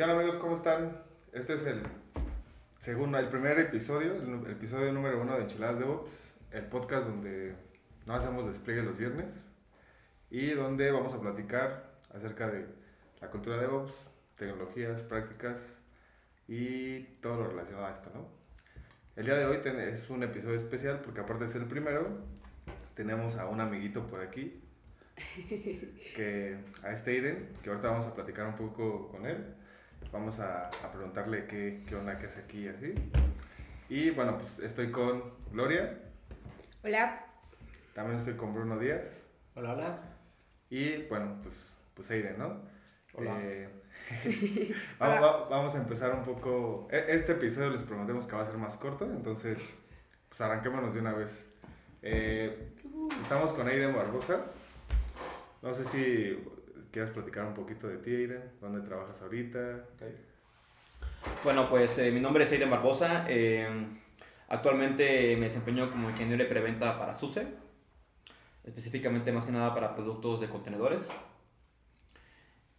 ¿Qué onda amigos? ¿Cómo están? Este es el segundo, el primer episodio, el, el episodio número uno de Enchiladas DevOps, el podcast donde no hacemos despliegue los viernes y donde vamos a platicar acerca de la cultura DevOps, tecnologías, prácticas y todo lo relacionado a esto, ¿no? El día de hoy es un episodio especial porque aparte de ser el primero, tenemos a un amiguito por aquí, que a este Aiden, que ahorita vamos a platicar un poco con él. Vamos a, a preguntarle qué, qué onda que hace aquí y así. Y bueno, pues estoy con Gloria, Hola. también estoy con Bruno Díaz Hola, hola. y bueno, pues, pues Aiden, ¿no? Hola. Eh, vamos, va- vamos a empezar un poco. e- Este episodio les prometemos que va a ser más corto, entonces pues arranquémonos de una vez. Eh, estamos con Aiden Barbosa. No sé si quieras platicar un poquito de ti, Aiden. ¿Dónde trabajas ahorita? Bueno, pues eh, mi nombre es Aiden Barbosa. eh, actualmente me desempeño como ingeniero de preventa para SUSE, específicamente más que nada para productos de contenedores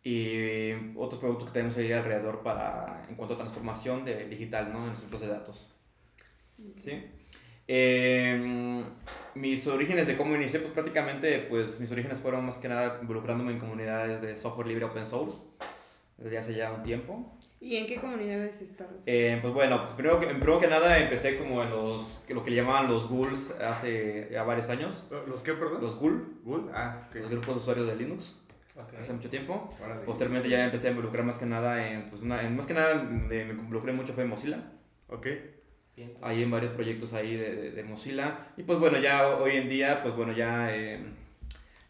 y otros productos que tenemos ahí alrededor para en cuanto a transformación de digital, ¿no? En centros de datos. ¿Sí? Eh, mis orígenes de cómo inicié, pues prácticamente, pues mis orígenes fueron más que nada involucrándome en comunidades de software libre open source desde hace ya un tiempo. ¿Y en qué comunidades estabas? Eh, pues bueno, pues primero, que, primero que nada empecé como en los, que lo que le llamaban los ghouls hace ya varios años. ¿Los qué, perdón? Los ghoul, Bull. Ah, ok. los grupos de usuarios de Linux, Ok. hace mucho tiempo. Órale. Posteriormente ya empecé a involucrar más que nada en, pues una, en- más que nada me, me involucré mucho fue en Mozilla. Ok. Ahí en varios proyectos ahí de, de- de Mozilla. Y pues bueno, ya hoy en día, pues bueno, ya, eh,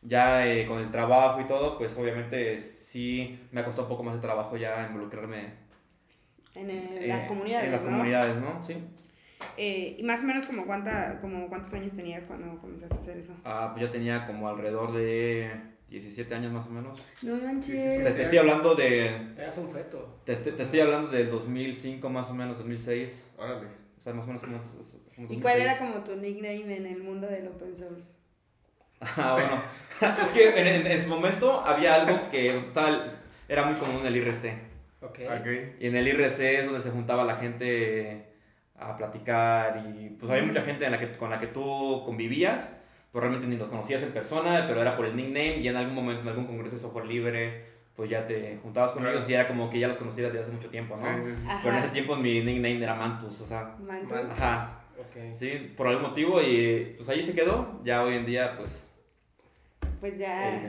ya eh, con el trabajo y todo, pues obviamente sí me ha costado un poco más de trabajo ya involucrarme En el- eh, las comunidades, En las ¿no? comunidades, ¿no? Sí. Eh, y más o menos como, cuánta, como cuántos años tenías cuando comenzaste a hacer eso. Ah, pues ya tenía como alrededor de 17 años más o menos. No Te, manches. te estoy hablando de... Eras un feto. Te, te- te estoy hablando del 2005 más o menos, 2006. Órale. O sea, más o menos como... como ¿Y cuál 2006. era como tu nickname en el mundo del open source? Ah, bueno. es que en, en ese momento había algo que tal, era muy común en el IRC. Ok. Ok. Y en el IRC es donde se juntaba la gente a platicar y pues había mucha gente en la que, con la que tú convivías, pues realmente ni los conocías en persona, pero era por el nickname y en algún momento en algún congreso de software libre, pues ya te juntabas con Claro. ellos y era como que ya los conocías desde hace mucho tiempo, ¿no? sí, sí. Pero en ese tiempo mi nickname era Mantus, o sea, Mantos. ajá, Ok. sí, por algún motivo y pues ahí se quedó, ya hoy en día pues... Pues ya.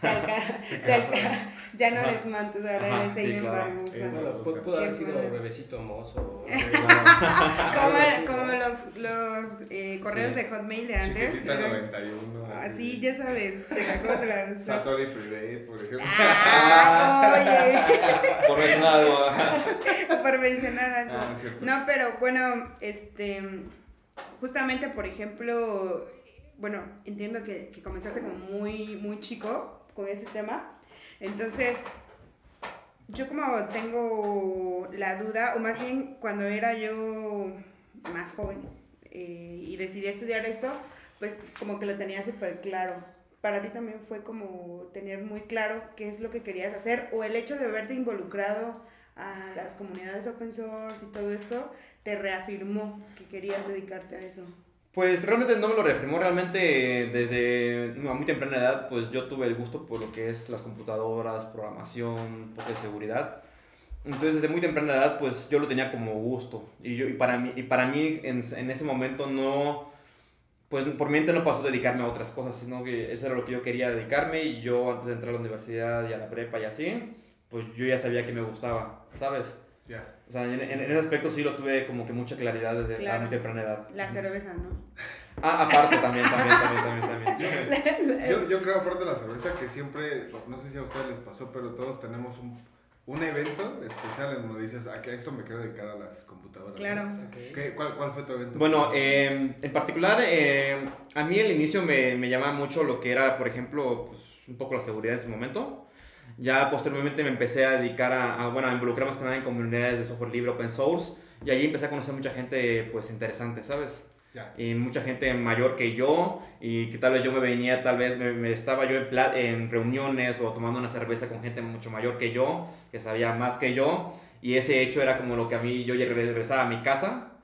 te alca- te alca- ya no eres Mantos, ahora eres sí, Aiden claro. Barbosa. Pudo, haber sido bebecito mozo. Como, como los, los eh, correos Sí. de Hotmail de antes. Chiquitita eran- 91. Así, ya sabes. te la- ¿Cómo te la Satori Private, por ejemplo. Ah, Por mencionar algo, oye, por mencionar algo. Ah, es cierto. No, pero bueno, este, justamente, por ejemplo, bueno, entiendo que, que comenzaste como muy, muy chico con ese tema. Entonces, yo como tengo la duda, o más bien cuando era yo más joven eh, y decidí estudiar esto, pues como que lo tenía súper claro. Para ti también fue como tener muy claro qué es lo que querías hacer o el hecho de haberte involucrado a las comunidades open source y todo esto te reafirmó que querías dedicarte a eso. Pues realmente no me lo reafirmó, realmente desde a muy temprana edad pues yo tuve el gusto por lo que es las computadoras, programación, poco de seguridad. Entonces desde muy temprana edad pues yo lo tenía como gusto y, yo, y para mí, y para mí en, en ese momento no, pues por mi mente no pasó dedicarme a otras cosas, sino que eso era lo que yo quería dedicarme y yo antes de entrar a la universidad y a la prepa y así, pues yo ya sabía que me gustaba, ¿sabes? Ya. O sea, en, en- ese aspecto sí lo tuve como que mucha claridad desde a Claro. muy temprana edad. La cerveza, ¿no? Ah, aparte también, también, también, también, también. Yo, yo creo, aparte de la cerveza, que siempre, no sé si a ustedes les pasó, pero todos tenemos un, un evento especial en donde dices, a que a esto me quiero dedicar a las computadoras. ¿no? Claro. Ok. ¿Qué- cuál, ¿Cuál fue tu evento? Bueno, eh, en particular, eh, a mí al inicio me, me llamaba mucho lo que era, por ejemplo, pues, un poco la seguridad en ese momento. Ya posteriormente me empecé a dedicar a, a, bueno, a involucrar más que nada en comunidades de software libre, open source, y allí empecé a conocer mucha gente, pues, interesante, ¿sabes? Y mucha gente mayor que yo y que tal vez yo me venía, tal vez me, me estaba yo en, en reuniones o tomando una cerveza con gente mucho mayor que yo, que sabía más que yo y ese hecho era como lo que a mí yo regresaba a mi casa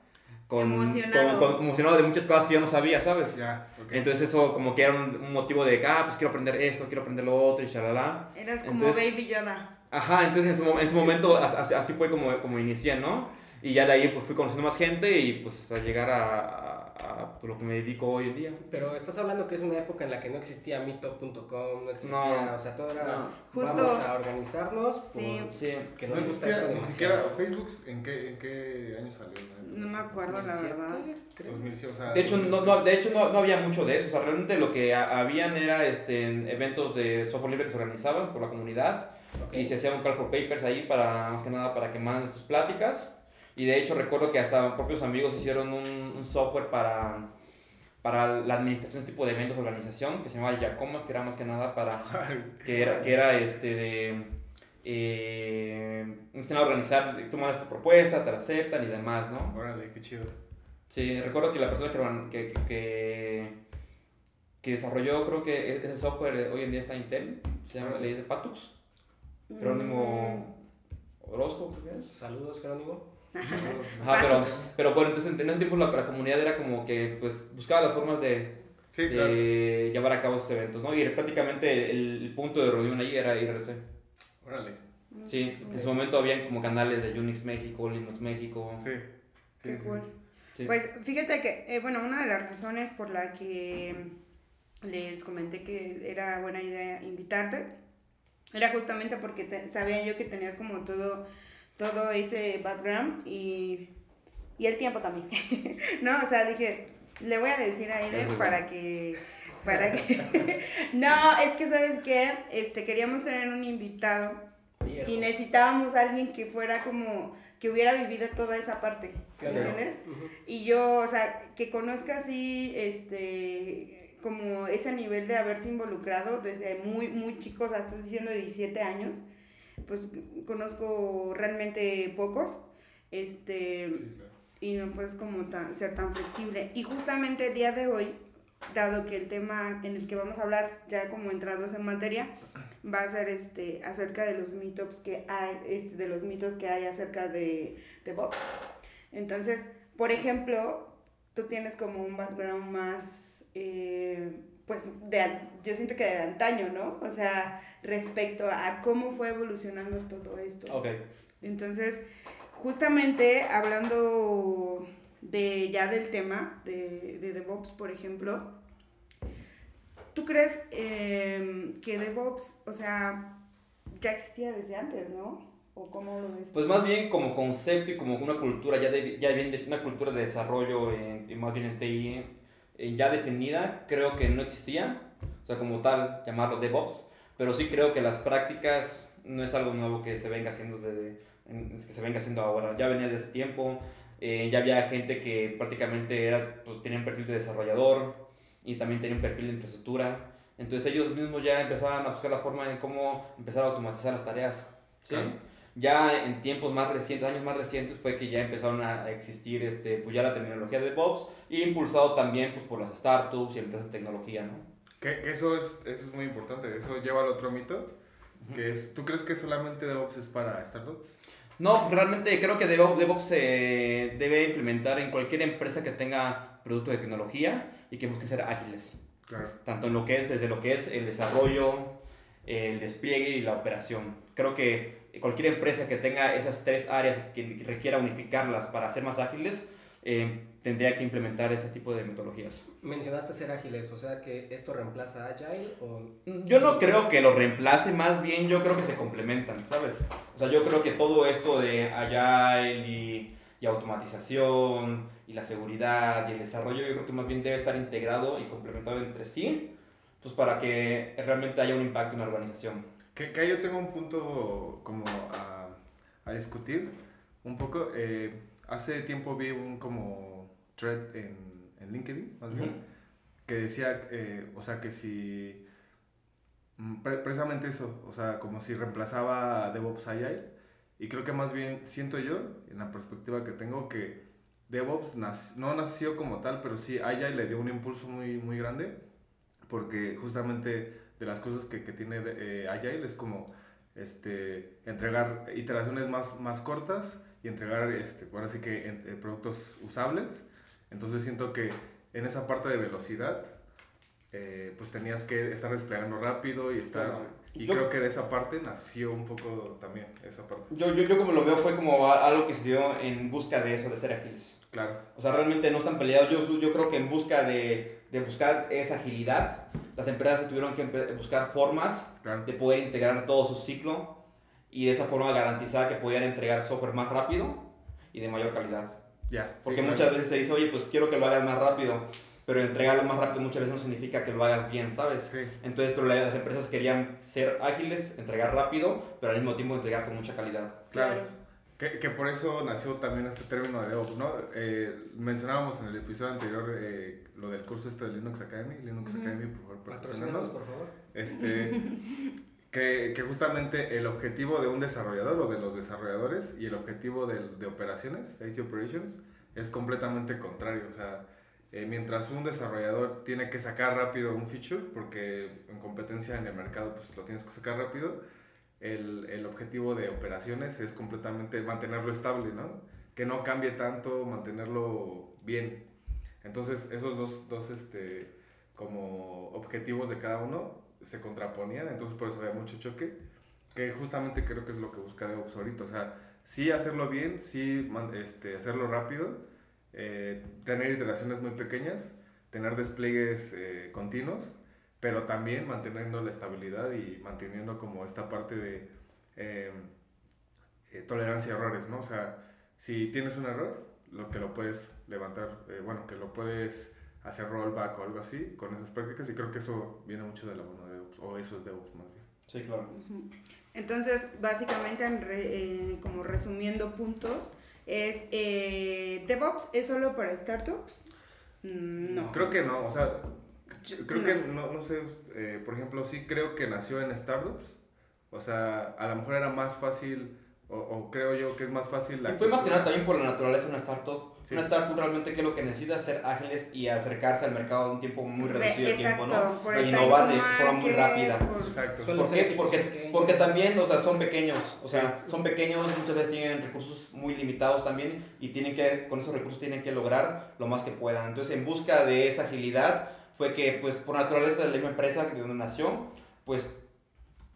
con, Emocionado. con- con- emocionado de muchas cosas que yo no sabía, ¿sabes? Ya. Entonces eso como que era un, un motivo de que, ah, pues quiero aprender esto, quiero aprender lo otro y shalala. Eras como Entonces- Baby Yoda. Ajá, entonces en su, en su momento as- as- así fue como, como inicié, ¿no? Y ya de ahí pues fui conociendo más gente y pues hasta llegar a, a- a, lo que me dedico hoy en día. Pero estás hablando que es una época en la que no existía meetup.com, no existía, No. o sea, todo era, No. Justo- vamos a organizarnos Sí. por- Sí. que no gusta existía esto ni siquiera Facebook. ¿En qué, en qué año salió? No me acuerdo, la 2007, verdad. creo. 2007, o sea, De hecho, no, no- de hecho no, no había mucho de eso. O sea, realmente lo que ha- habían era este, eventos de software libre que se organizaban por la comunidad. Ok. Y se hacía un call for papers ahí para, más que nada, para que mandes tus pláticas. Y de hecho recuerdo que hasta propios amigos hicieron un, un software para, para la administración de este tipo de eventos de organización que se llamaba Yacomas, que era más que nada para, que era, que era este de, eh, más que nada organizar, tú mandas tu propuesta, te la aceptan y demás, ¿no? Órale, qué chido. Sí, recuerdo que la persona que, que, que, que, desarrolló, creo que e- ese software eh, hoy en día está en Intel, se llama, le dice Patux, Jerónimo Orozco, creo que es. Saludos, Jerónimo. Ajá, pero, pero bueno, entonces en ese tiempo la, la comunidad era como que pues buscaba las formas de, Sí, de claro. llevar a cabo esos eventos, ¿no? Y prácticamente el, el punto de reunión ahí era IRC. Órale. Sí, en su momento habían como canales de Unix México, Linux México. Sí. Qué Sí, cool. Sí. Pues fíjate que, eh, bueno, una de las razones por la que les comenté que era buena idea invitarte era justamente porque te- sabía yo que tenías como todo, todo ese background y, y el tiempo también. no, o sea, dije, le voy a decir a Aiden es para que... Para que... no, es que, ¿sabes qué? Este, queríamos tener un invitado Viejo. y necesitábamos a alguien que fuera como que hubiera vivido toda esa parte, ¿me Pionero. entiendes? Y yo, o sea, que conozca así, este, como ese nivel de haberse involucrado desde muy, muy chicos, hasta estás diciendo de 17 años, pues conozco realmente pocos, este, Sí, claro. y no puedes como tan- ser tan flexible. Y justamente el día de hoy, dado que el tema en el que vamos a hablar, ya como entrados en materia, va a ser este acerca de los meetups que hay, este, de los mitos que hay acerca de, de Vox. Entonces, por ejemplo, tú tienes como un background más, eh, pues, de, yo siento que de antaño, ¿no? O sea, respecto a cómo fue evolucionando todo esto. Ok. Entonces, justamente hablando de ya del tema de, de DevOps, por ejemplo, ¿tú crees eh, que DevOps, o sea, ya existía desde antes, ¿no? ¿O cómo lo ves? Pues más bien como concepto y como una cultura, ya, de, ya bien de- una cultura de desarrollo, en, más bien en TI, eh, ya definida, creo que no existía, o sea, como tal, llamarlo DevOps, pero sí creo que las prácticas no es algo nuevo que se venga haciendo desde, que se venga haciendo ahora, ya venía desde hace tiempo, eh, ya había gente que prácticamente era, pues, tenía perfil de desarrollador y también tenía perfil de infraestructura, entonces ellos mismos ya empezaban a buscar la forma de cómo empezar a automatizar las tareas, ¿sí? Ya en tiempos más recientes, años más recientes, fue que ya empezaron a existir este, pues ya la terminología de DevOps y impulsado también pues, por las startups y empresas de tecnología, ¿no? Que, que eso, es, eso es muy importante. Eso lleva al otro mito. Que es, ¿Tú crees que solamente DevOps es para startups? No, realmente creo que DevOps, DevOps se debe implementar en cualquier empresa que tenga productos de tecnología y que busque ser ágiles, Claro. tanto en lo que es, desde lo que es el desarrollo, el despliegue y la operación. Creo que cualquier empresa que tenga esas tres áreas que requiera unificarlas para ser más ágiles, eh, tendría que implementar ese tipo de metodologías. Mencionaste ser ágiles, o sea que esto reemplaza a Agile o... Yo no creo que lo reemplace, más bien yo creo que se complementan, ¿sabes? O sea, yo creo que todo esto de Agile y, y automatización y la seguridad y el desarrollo, yo creo que más bien debe estar integrado y complementado entre sí, pues para que realmente haya un impacto en la organización. Que, que yo tengo un punto como a, a discutir un poco. Eh, hace tiempo vi un como thread en, en LinkedIn, más bien, Ujú. que decía, eh, o sea, que si... mm, pre- Precisamente eso, o sea, como si reemplazaba a DevOps Agile. Y creo que más bien siento yo, en la perspectiva que tengo, que DevOps nas- no nació como tal, pero sí Agile le dio un impulso muy, muy grande, porque justamente de las cosas que, que tiene eh, Agile es como este, entregar iteraciones más, más cortas y entregar, este, ahora sí que en- eh, productos usables. Entonces siento que en esa parte de velocidad, eh, pues tenías que estar desplegando rápido y estar... Claro. Y Yo- creo que de esa parte nació un poco también esa parte. Yo, yo, yo como lo veo fue como algo que se dio en busca de eso, de ser ágiles. Claro. O sea, realmente no están peleados. Yo, yo creo que en busca de, de buscar esa agilidad, las empresas tuvieron que buscar formas Claro. de poder integrar todo su ciclo y de esa forma garantizar que podían entregar software más rápido y de mayor calidad. Ya. Porque sí, muchas claro. veces te dice, oye, pues quiero que lo hagas más rápido, pero entregarlo más rápido muchas veces no significa que lo hagas bien, ¿sabes? Sí. Entonces, pero la- las empresas querían ser ágiles, entregar rápido, pero al mismo tiempo entregar con mucha calidad. Claro. Que, que por eso nació también este término de DevOps, ¿no? Eh, mencionábamos en el episodio anterior eh, lo del curso este de Linux Academy, Linux Ujú. Academy, por favor, Patrocínanos, por favor. Este, que, que justamente el objetivo de un desarrollador o de los desarrolladores y el objetivo del- de, operaciones, de IT Operations, es completamente contrario. O sea, eh, mientras un desarrollador tiene que sacar rápido un feature, porque en competencia en el mercado pues lo tienes que sacar rápido, el, el objetivo de operaciones es completamente mantenerlo estable, ¿no? Que no cambie tanto, mantenerlo bien. Entonces, esos dos, dos este, como objetivos de cada uno se contraponían, entonces por eso había mucho choque, que justamente creo que es lo que busca DevOps ahorita, o sea, sí hacerlo bien, sí este, hacerlo rápido, eh, tener iteraciones muy pequeñas, tener despliegues eh, continuos, pero también manteniendo la estabilidad y manteniendo como esta parte de eh, eh, tolerancia a errores, ¿no? O sea, si tienes un error, lo que lo puedes levantar, eh, bueno, que lo puedes hacer rollback o algo así con esas prácticas y creo que eso viene mucho de la mano de DevOps, o eso es DevOps más bien. Sí, claro. Entonces, básicamente, en re- eh, como resumiendo puntos, es eh, DevOps es solo para startups. Mm, No. Creo que no, o sea, creo No. que no, no sé, eh, por ejemplo, sí creo que nació en startups, o sea, a lo mejor era más fácil, o, o creo yo que es más fácil la Y fue más que nada también por la naturaleza de una startup. Sí. Una startup realmente que lo que necesita es ser ágiles y acercarse al mercado en un tiempo muy reducido de tiempo, ¿no? O sea, innovar de forma muy rápida. por- Exacto. ¿Por qué? Porque, porque también, o sea, son pequeños, o sea, son pequeños, muchas veces tienen recursos muy limitados también y tienen que, con esos recursos tienen que lograr lo más que puedan. Entonces, en busca de esa agilidad, fue que, pues, por naturaleza de la misma empresa de donde nació, pues,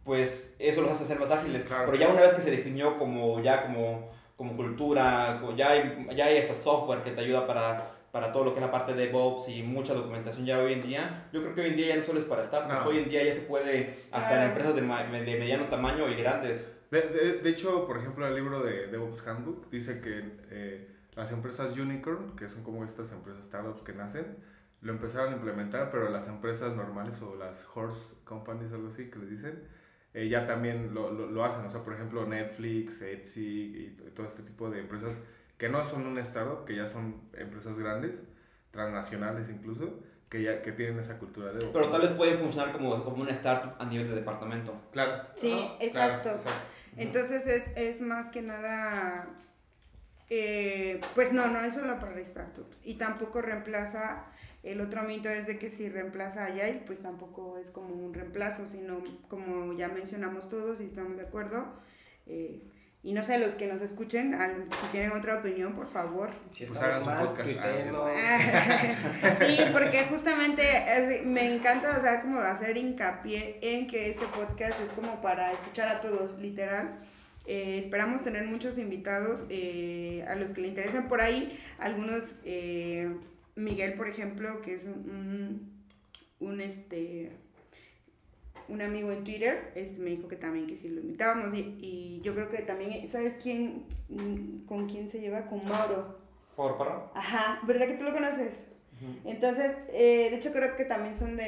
pues, eso los hace ser más ágiles. Claro. Pero ya una vez que se definió como, ya como, como cultura, como ya hay, ya hay hasta software que te ayuda para para todo lo que es la parte de DevOps y mucha documentación ya hoy en día, yo creo que hoy en día ya no solo es para startups, No. hoy en día ya se puede hasta en empresas de, de mediano tamaño y grandes. De, de, de hecho, por ejemplo, el libro de DevOps Handbook dice que eh, las empresas unicorn, que son como estas empresas startups que nacen, lo empezaron a implementar, pero las empresas normales o las horse companies, algo así que les dicen, eh, ya también lo, lo, lo hacen. O sea, por ejemplo, Netflix, Etsy y todo este tipo de empresas que no son un startup, que ya son empresas grandes, transnacionales incluso, que ya que tienen esa cultura de. Pero tal vez pueden funcionar como, como una startup a nivel de departamento. Claro. Sí, Ajá, exacto. claro, exacto. Entonces es, es más que nada, eh, pues no, no es solo para startups y tampoco reemplaza, el otro mito es de que si reemplaza a Agile, pues tampoco es como un reemplazo, sino como ya mencionamos todos y estamos de acuerdo. eh, y no sé, los que nos escuchen, al- si tienen otra opinión, por favor, Si Pues hagan su podcast. tuiteenos. sí, porque justamente es- me encanta, o sea, como hacer hincapié en que este podcast es como para escuchar a todos, literal. Eh, esperamos tener muchos invitados eh, a los que le interesen por ahí. Algunos, eh, Miguel, por ejemplo, que es un, un, este, un amigo en Twitter, este, me dijo que también que sí lo invitábamos. Y, y yo creo que también, ¿sabes quién, con quién se lleva? Con Mauro. ¿Por parra? Ajá, ¿verdad que tú lo conoces? Entonces, eh, de hecho creo que también son de...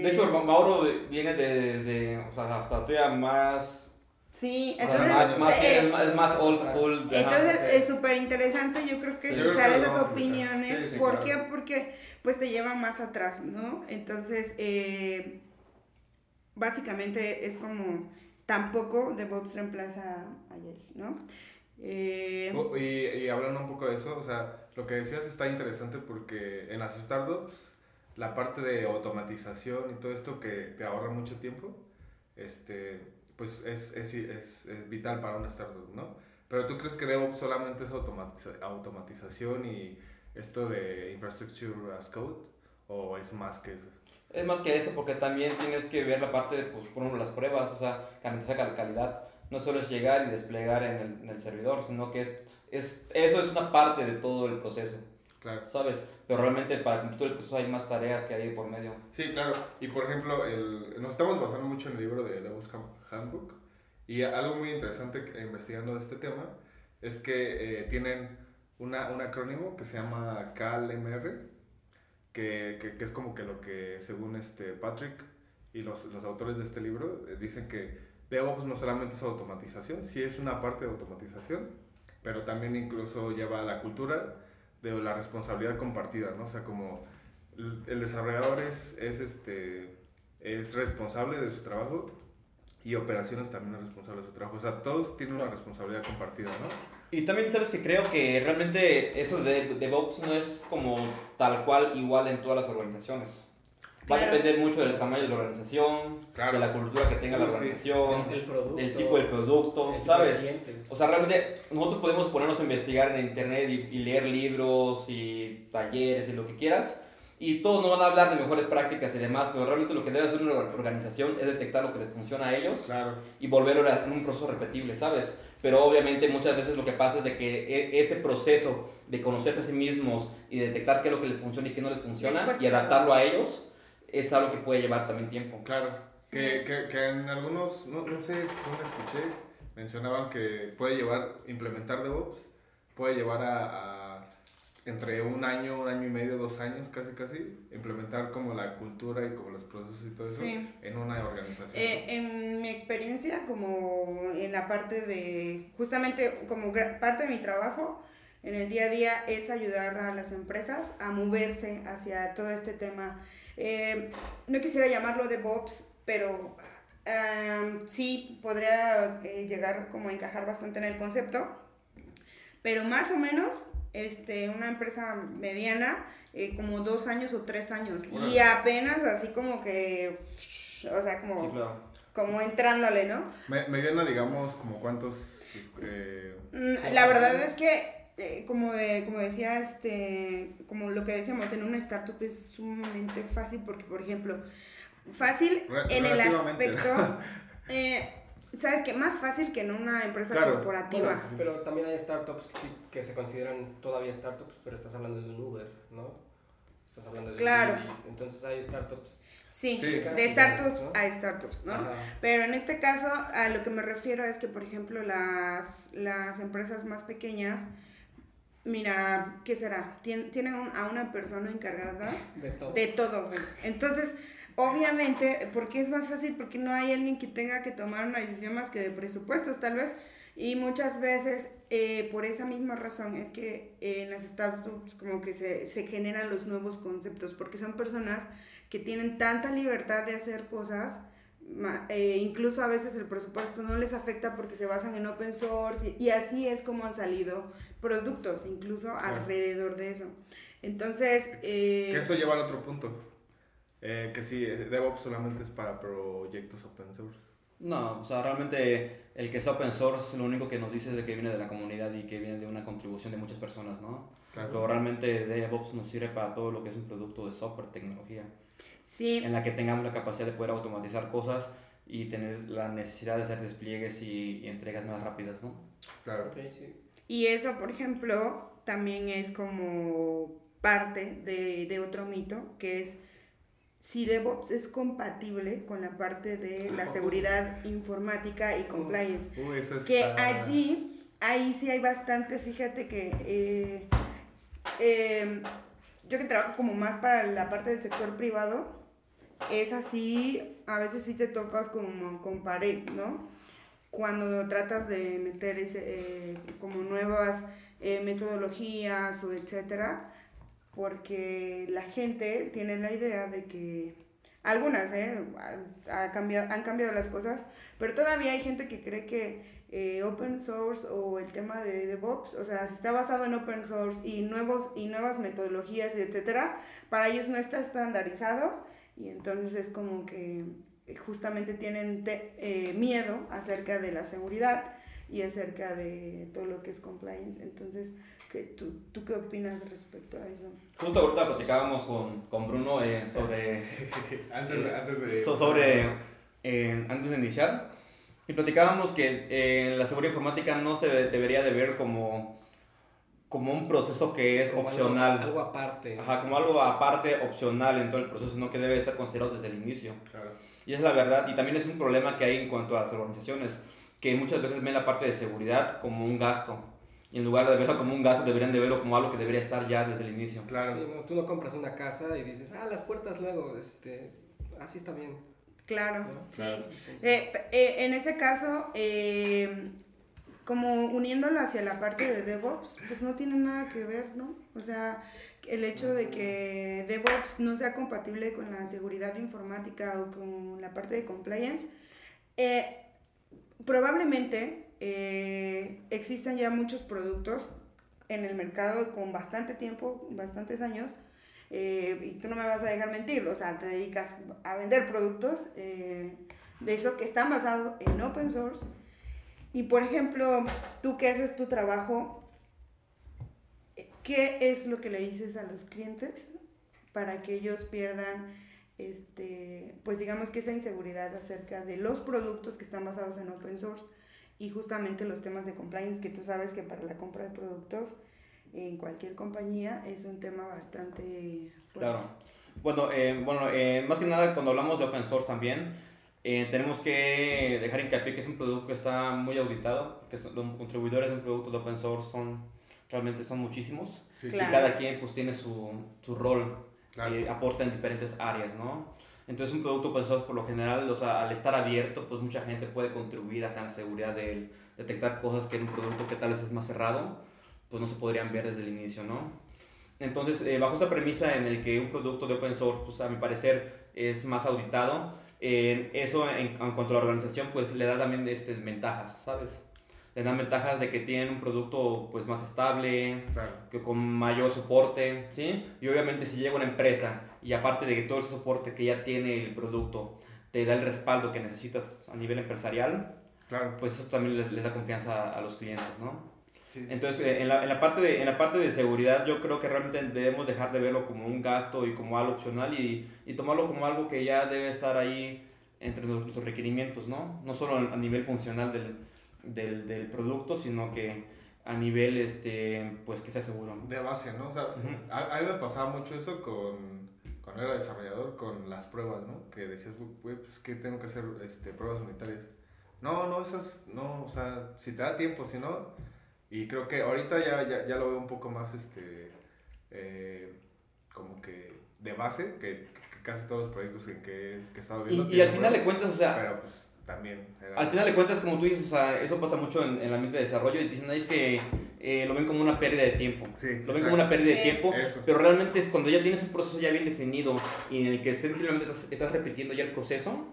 De hecho, Ma- Mauro viene de- desde, o sea, hasta todavía más, Sí, entonces... más, más eh, es más, es más old school. Entonces es súper interesante, yo creo que Sí, yo creo escuchar que esas opiniones, Sí, sí, ¿por claro. qué? Porque pues te lleva más atrás, ¿no? Entonces, eh, básicamente es como, tampoco DevOps reemplaza a Agile, ¿no? Eh, Oh, Y, y hablando un poco de eso, o sea, lo que decías está interesante porque en las startups, la parte de automatización y todo esto que te ahorra mucho tiempo, este, pues es, es, es, vital para una startup, ¿no? Pero tú crees que DevOps solamente es automatiza- automatización y esto de infrastructure as code, o es más que eso? Es más que eso, porque también tienes que ver la parte de, pues, por ejemplo, las pruebas, o sea, garantizar la calidad. No solo es llegar y desplegar en el, en el servidor, sino que es, es, eso es una parte de todo el proceso, Claro. ¿sabes? Pero realmente para cumplir el proceso hay más tareas que hay por medio. Sí, claro. Y por ejemplo, el, nos estamos basando mucho en el libro de DevOps Hand- Handbook. Y algo muy interesante que- investigando de este tema es que eh, tienen una, un acrónimo que se llama KLMR, que, que, que es como que lo que, según este Patrick y los, los autores de este libro, eh, dicen que DevOps no solamente es automatización, sí es una parte de automatización, pero también incluso lleva a la cultura de la responsabilidad compartida, ¿no? O sea, como el, desarrollador es, es, este, es responsable de su trabajo y operaciones también es responsable de su trabajo. O sea, todos tienen una responsabilidad compartida, ¿no? Y también sabes que creo que realmente eso de DevOps no es como tal cual igual en todas las organizaciones. Va a Claro. depender mucho del tamaño de la organización, Claro. de la cultura que tenga la Uy, sí. organización, El, el producto. del tipo del producto, de ¿sabes? clientes. O sea, realmente nosotros podemos ponernos a investigar en internet y, y leer libros y talleres y lo que quieras. Y todos nos van a hablar de mejores prácticas y demás, pero realmente lo que debe hacer una organización es detectar lo que les funciona a ellos Claro. y volverlo a- en un proceso repetible, ¿sabes? Pero obviamente muchas veces lo que pasa es de que e- ese proceso de conocerse a sí mismos y detectar qué es lo que les funciona y qué no les funciona y adaptarlo a ellos es algo que puede llevar también tiempo. Claro, que, que, que en algunos, no, no sé dónde escuché, mencionaban que puede llevar, implementar DevOps, puede llevar a, a entre un año, un año y medio, dos años, casi casi, implementar como la cultura y como los procesos y todo eso Sí. en una organización. Eh, en mi experiencia, como en la parte de, justamente como parte de mi trabajo en el día a día es ayudar a las empresas a moverse hacia todo este tema. Eh, no quisiera llamarlo de Bobs, pero sí podría eh, llegar como a encajar bastante en el concepto. Pero más o menos, este, una empresa mediana, eh, como dos años o tres años. Y apenas así como que, o sea, como, Sí, claro. como entrándole, ¿no? Me, mediana, digamos, como cuántos... eh, Mm, la verdad es que, eh, como, de, como decía, este, como lo que decíamos, en una startup es sumamente fácil porque, por ejemplo, fácil Re- en el aspecto, eh, ¿sabes qué? Más fácil que en una empresa Claro, corporativa. bueno. Pero también hay startups que, que se consideran todavía startups, pero estás hablando de un Uber, ¿no? Estás hablando de un Claro. Entonces hay startups. Sí, Sí. de startups ¿no? a startups, ¿no? Ajá. Pero en este caso, a lo que me refiero es que, por ejemplo, las, las empresas más pequeñas, mira, ¿qué será? Tien- Tienen a una persona encargada De todo. de todo, güey. Entonces, obviamente, porque es más fácil? Porque no hay alguien que tenga que tomar una decisión más que de presupuestos, tal vez. Y muchas veces, eh, por esa misma razón, es que eh, en las startups como que se, se generan los nuevos conceptos, porque son personas que tienen tanta libertad de hacer cosas, eh, incluso a veces el presupuesto no les afecta porque se basan en open source y, y así es como han salido productos, incluso alrededor de eso. Entonces, eh, que eso lleva al otro punto. Eh, que sí, eh, DevOps solamente es para proyectos open source. No, o sea, realmente el que es open source lo único que nos dice es de que viene de la comunidad y que viene de una contribución de muchas personas, ¿no? Claro. Pero realmente DevOps nos sirve para todo lo que es un producto de software, tecnología, sí, en la que tengamos la capacidad de poder automatizar cosas y tener la necesidad de hacer despliegues y, y entregas más rápidas, ¿no? Claro. Ok, sí. Y eso, por ejemplo, también es como parte de, de otro mito, que es si DevOps es compatible con la parte de la seguridad informática y compliance. Uy, eso Que está- allí, ahí sí hay bastante, fíjate que eh, eh, yo que trabajo como más para la parte del sector privado, es así, a veces sí te topas como con pared, ¿no? Cuando tratas de meter ese, eh, como nuevas eh, metodologías o etcétera, porque la gente tiene la idea de que Algunas, ¿eh? Ha cambiado, han cambiado las cosas, pero todavía hay gente que cree que eh, open source o el tema de DevOps, o sea, si está basado en open source y, nuevos, y nuevas metodologías, etcétera, para ellos no está estandarizado y entonces es como que justamente tienen eh, miedo acerca de la seguridad y acerca de todo lo que es compliance. Entonces, ¿qué, tú, ¿tú qué opinas respecto a eso? Justo ahorita platicábamos con, con Bruno eh, sobre... antes, de, antes de... sobre... Eh, antes de iniciar. Y platicábamos que la seguridad informática no se debería de ver como como un proceso que es opcional. Algo, aparte. Ajá, como algo aparte, opcional en todo el proceso, sino que debe estar considerado desde el inicio. Claro. Y es la verdad, y también es un problema que hay en cuanto a las organizaciones, que muchas veces ven la parte de seguridad como un gasto. Y en lugar de verlo como un gasto, deberían de verlo como algo que debería estar ya desde el inicio. Claro. Sí, no, tú no compras una casa y dices, ah, las puertas luego, este, así está bien. Claro, sí. Eh, eh, en ese caso, eh, como uniéndolo hacia la parte de DevOps, pues no tiene nada que ver, ¿no? O sea, el hecho de que DevOps no sea compatible con la seguridad informática o con la parte de compliance, eh, probablemente eh, existan ya muchos productos en el mercado con bastante tiempo, bastantes años, eh, y tú no me vas a dejar mentir, o sea, te dedicas a vender productos de eso que están basados en open source. Y por ejemplo, tú que haces tu trabajo, ¿Qué es lo que le dices a los clientes para que ellos pierdan, este, pues digamos que esa inseguridad acerca de los productos que están basados en open source y justamente los temas de compliance, que tú sabes que para la compra de productos en cualquier compañía es un tema bastante Claro. Bueno, eh, bueno eh, más que nada cuando hablamos de open source también, eh, tenemos que dejar hincapié que es un producto que está muy auditado, que los contribuidores de un producto de open source son realmente son muchísimos. Y cada quien pues tiene su, su rol, y aporta en diferentes áreas, ¿no? Entonces un producto pensado por lo general, o sea, al estar abierto, pues mucha gente puede contribuir hasta en la seguridad de él, detectar cosas que en un producto que tal vez es más cerrado, pues no se podrían ver desde el inicio, ¿no? Entonces, eh, bajo esta premisa en el que un producto de open source, pues a mi parecer, es más auditado, eh, eso en, en, cuanto a la organización, pues le da también este, ventajas, ¿sabes? Les dan ventajas de que tienen un producto pues más estable, que con mayor soporte, ¿sí? Y obviamente si llega una empresa y aparte de que todo ese soporte que ya tiene el producto te da el respaldo que necesitas a nivel empresarial, claro. pues eso también les, les da confianza a, los clientes, ¿no? Entonces, eh, en la, en, la parte de, en la parte de seguridad yo creo que realmente debemos dejar de verlo como un gasto y como algo opcional y, y tomarlo como algo que ya debe estar ahí entre los, los requerimientos, ¿no? No solo a nivel funcional del, del, del producto, sino que a nivel, este, pues que sea seguro. De base, ¿no? O sea, a, mí me pasaba mucho eso con, cuando era desarrollador, con las pruebas, ¿no? Que decías, güey, pues que tengo que hacer este, pruebas unitarias. No, no, esas, no, o sea, si te da tiempo, si no, y creo que ahorita ya, ya, ya lo veo un poco más, este, eh, como que de base, que, casi todos los proyectos en que, que he estado viendo. Y, y al final de cuentas, o sea, pero pues también. Al final de cuentas, como tú dices, eso pasa mucho en, el ambiente de desarrollo y dicen, es que eh, lo ven como una pérdida de tiempo. lo ven como una pérdida de tiempo, pero realmente es cuando ya tienes un proceso ya bien definido y en el que simplemente estás, repitiendo ya el proceso,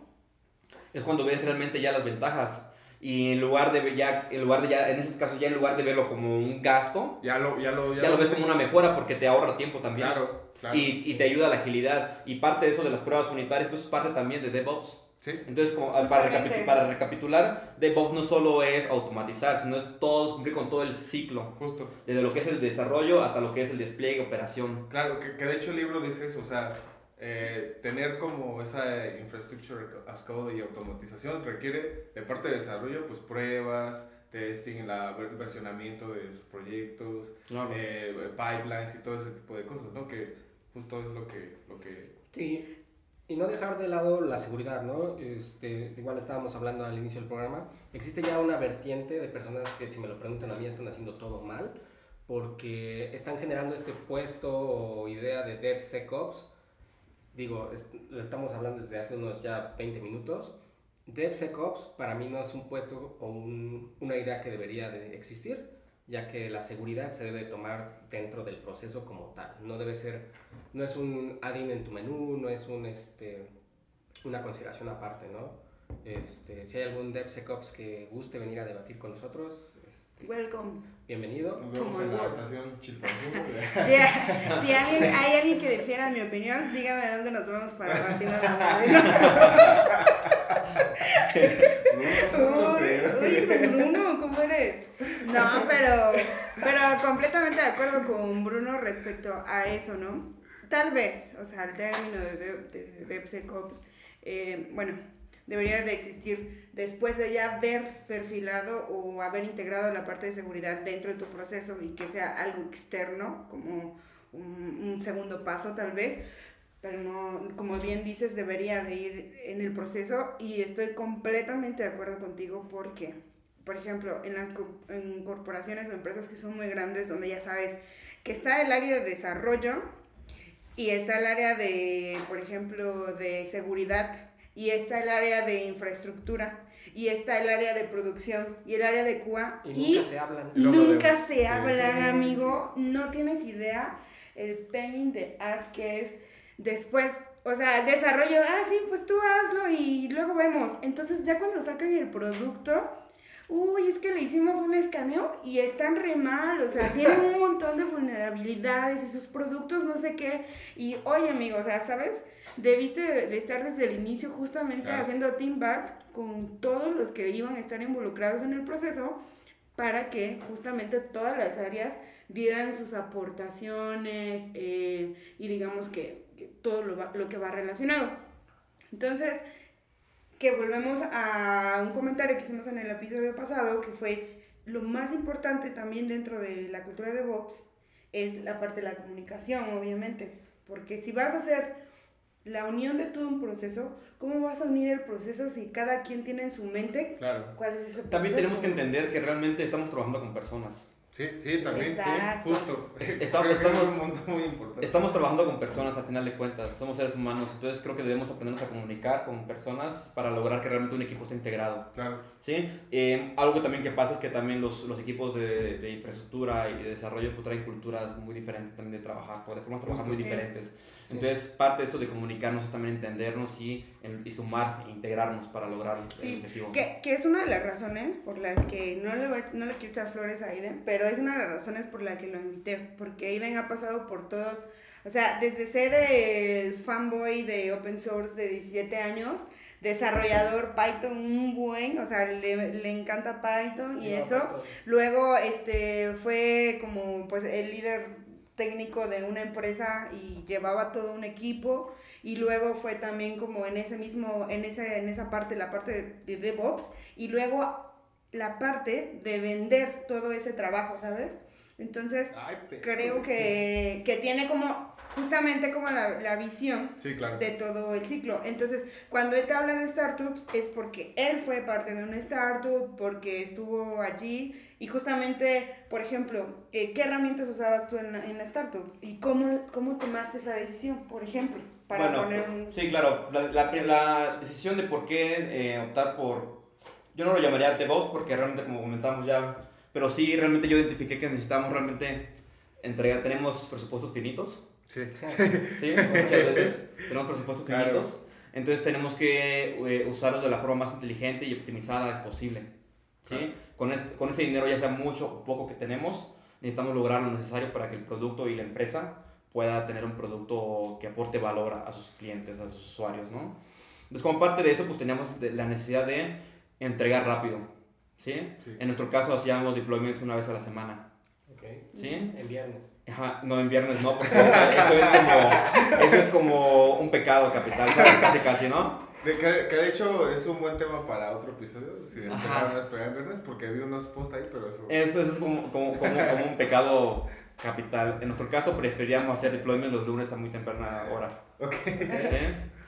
es cuando ves realmente ya las ventajas. Y en lugar de ya, en lugar de ya, en ese caso ya en lugar de verlo como un gasto, ya lo, ya lo, ya lo, ves como una mejora porque te ahorra tiempo también. Claro, claro. Y, y te ayuda a la agilidad. Y parte de eso de las pruebas unitarias, esto es parte también de DevOps. Entonces, como, para, para, recapitular, DevOps no solo es automatizar, sino es todo, cumplir con todo el ciclo. Justo. Desde lo que es el desarrollo hasta lo que es el despliegue, operación. Claro, que, que de hecho el libro dice eso, o sea, eh, tener como esa infrastructure as code y automatización requiere de parte de desarrollo, pues pruebas, testing, el versionamiento de sus proyectos, eh, pipelines y todo ese tipo de cosas, ¿no? Que justo es lo que... Lo que sí, y no dejar de lado la seguridad, ¿no? Este, igual estábamos hablando al inicio del programa, existe ya una vertiente de personas que si me lo preguntan a mí están haciendo todo mal porque están generando este puesto o idea de DevSecOps. Digo, lo estamos hablando desde hace unos ya 20 minutos. DevSecOps para mí no es un puesto o un, una idea que debería de existir, ya que la seguridad se debe tomar dentro del proceso como tal. No debe ser no es un add-in en tu menú, no es un, este, una consideración aparte, ¿no? Este, si hay algún DevSecOps que guste venir a debatir con nosotros, este, Welcome. bienvenido. Nos vemos Como en la estación. Ya, Si alguien, hay alguien que difiera de mi opinión, dígame dónde nos vemos para batirnos la. Bruno, ¿cómo eres? No, pero, pero completamente de acuerdo con Bruno respecto a eso, ¿no? Tal vez, o sea, el término de DevSecOps, eh, bueno, debería de existir después de ya haber perfilado o haber integrado la parte de seguridad dentro de tu proceso y que sea algo externo, como un, un segundo paso tal vez, pero no, como bien dices, debería de ir en el proceso y estoy completamente de acuerdo contigo porque, por ejemplo, en las en corporaciones o empresas que son muy grandes, donde ya sabes que está el área de desarrollo y está el área de, por ejemplo, de seguridad y está el área de infraestructura y está el área de producción y el área de QA Y nunca se hablan. Nunca se sí, hablan, sí, amigo. No tienes idea el pain de as que es después. O sea, desarrollo, ah, sí, pues tú hazlo y luego vemos. Entonces, ya cuando sacan el producto, uy, es que le hicimos un escaneo y están re mal. O sea, tienen un montón de vulnerabilidades y sus productos, no sé qué. Y, oye, amigo, o sea, ¿sabes? Debiste de, estar desde el inicio justamente Claro. haciendo team back con todos los que iban a estar involucrados en el proceso para que justamente todas las áreas dieran sus aportaciones eh, y digamos que, que todo lo, va- lo que va relacionado. Entonces, que volvemos a un comentario que hicimos en el episodio pasado, que fue lo más importante también dentro de la cultura de Vox, es la parte de la comunicación, obviamente. Porque si vas a hacer la unión de todo un proceso, ¿cómo vas a unir el proceso si cada quien tiene en su mente Claro. cuál es ese proceso? También tenemos que entender que realmente estamos trabajando con personas. Sí, sí, también. Exacto. Sí, justo. Que estamos- es un punto muy importante. Estamos trabajando con personas al final de cuentas, somos seres humanos, entonces creo que debemos aprendernos a comunicar con personas para lograr que realmente un equipo esté integrado. Claro. ¿sí? Eh, algo también que pasa es que también los, los equipos de, de infraestructura y de desarrollo pues, traen culturas muy diferentes también de trabajar, de formas de trabajar muy Sí. diferentes. Sí. Entonces, parte de eso de comunicarnos es también entendernos y, y sumar, e integrarnos para lograr el Sí, objetivo. Que, que es una de las razones por las que no le, voy, no le quiero echar flores a Aiden, pero es una de las razones por las que lo invité, porque Aiden ha pasado por todos, o sea, desde ser el fanboy de open source de 17 años, desarrollador Python un buen, o sea, le, le encanta Python y Lleva eso. Luego este, fue como pues el líder técnico de una empresa y llevaba todo un equipo y luego fue también como en ese mismo, en esa, en esa parte, la parte de, de DevOps y luego la parte de vender todo ese trabajo, ¿sabes? Entonces Ay, creo que, que tiene como justamente como la, la visión Sí, claro. de todo el ciclo. Entonces, cuando él te habla de startups, es porque él fue parte de una startup, porque estuvo allí y justamente, por ejemplo, eh, ¿qué herramientas usabas tú en la, en la startup? ¿Y cómo, cómo tomaste esa decisión, por ejemplo? Para bueno, poner un... sí, claro, la, la, decisión de por qué eh, optar por, yo no lo llamaría DevOps porque realmente como comentamos ya, pero sí realmente yo identifiqué que necesitamos realmente entregar, tenemos presupuestos finitos, Sí. ¿sí? Muchas veces tenemos presupuestos Claro. finitos, entonces tenemos que eh, usarlos de la forma más inteligente y optimizada posible, ¿sí? Claro. Con, es- con ese dinero, ya sea mucho o poco que tenemos, necesitamos lograr lo necesario para que el producto y la empresa pueda tener un producto que aporte valor a, a sus clientes, a sus usuarios, ¿no? Entonces, como parte de eso, pues teníamos la necesidad de entregar rápido, ¿sí? Sí. En nuestro caso, hacíamos deployments una vez a la semana, ¿sí? En viernes. Ajá, no, en viernes no, porque eso es como, eso es como un pecado capital, ¿sabes? Casi, casi, ¿no? De, que, que de hecho es un buen tema para otro episodio, si despegar o no despegar el viernes, porque vi unos posts ahí, pero eso... Eso, eso es como, como, como, como un pecado capital. En nuestro caso, preferíamos hacer deployment los lunes a muy temprana hora. Ok. ¿sí?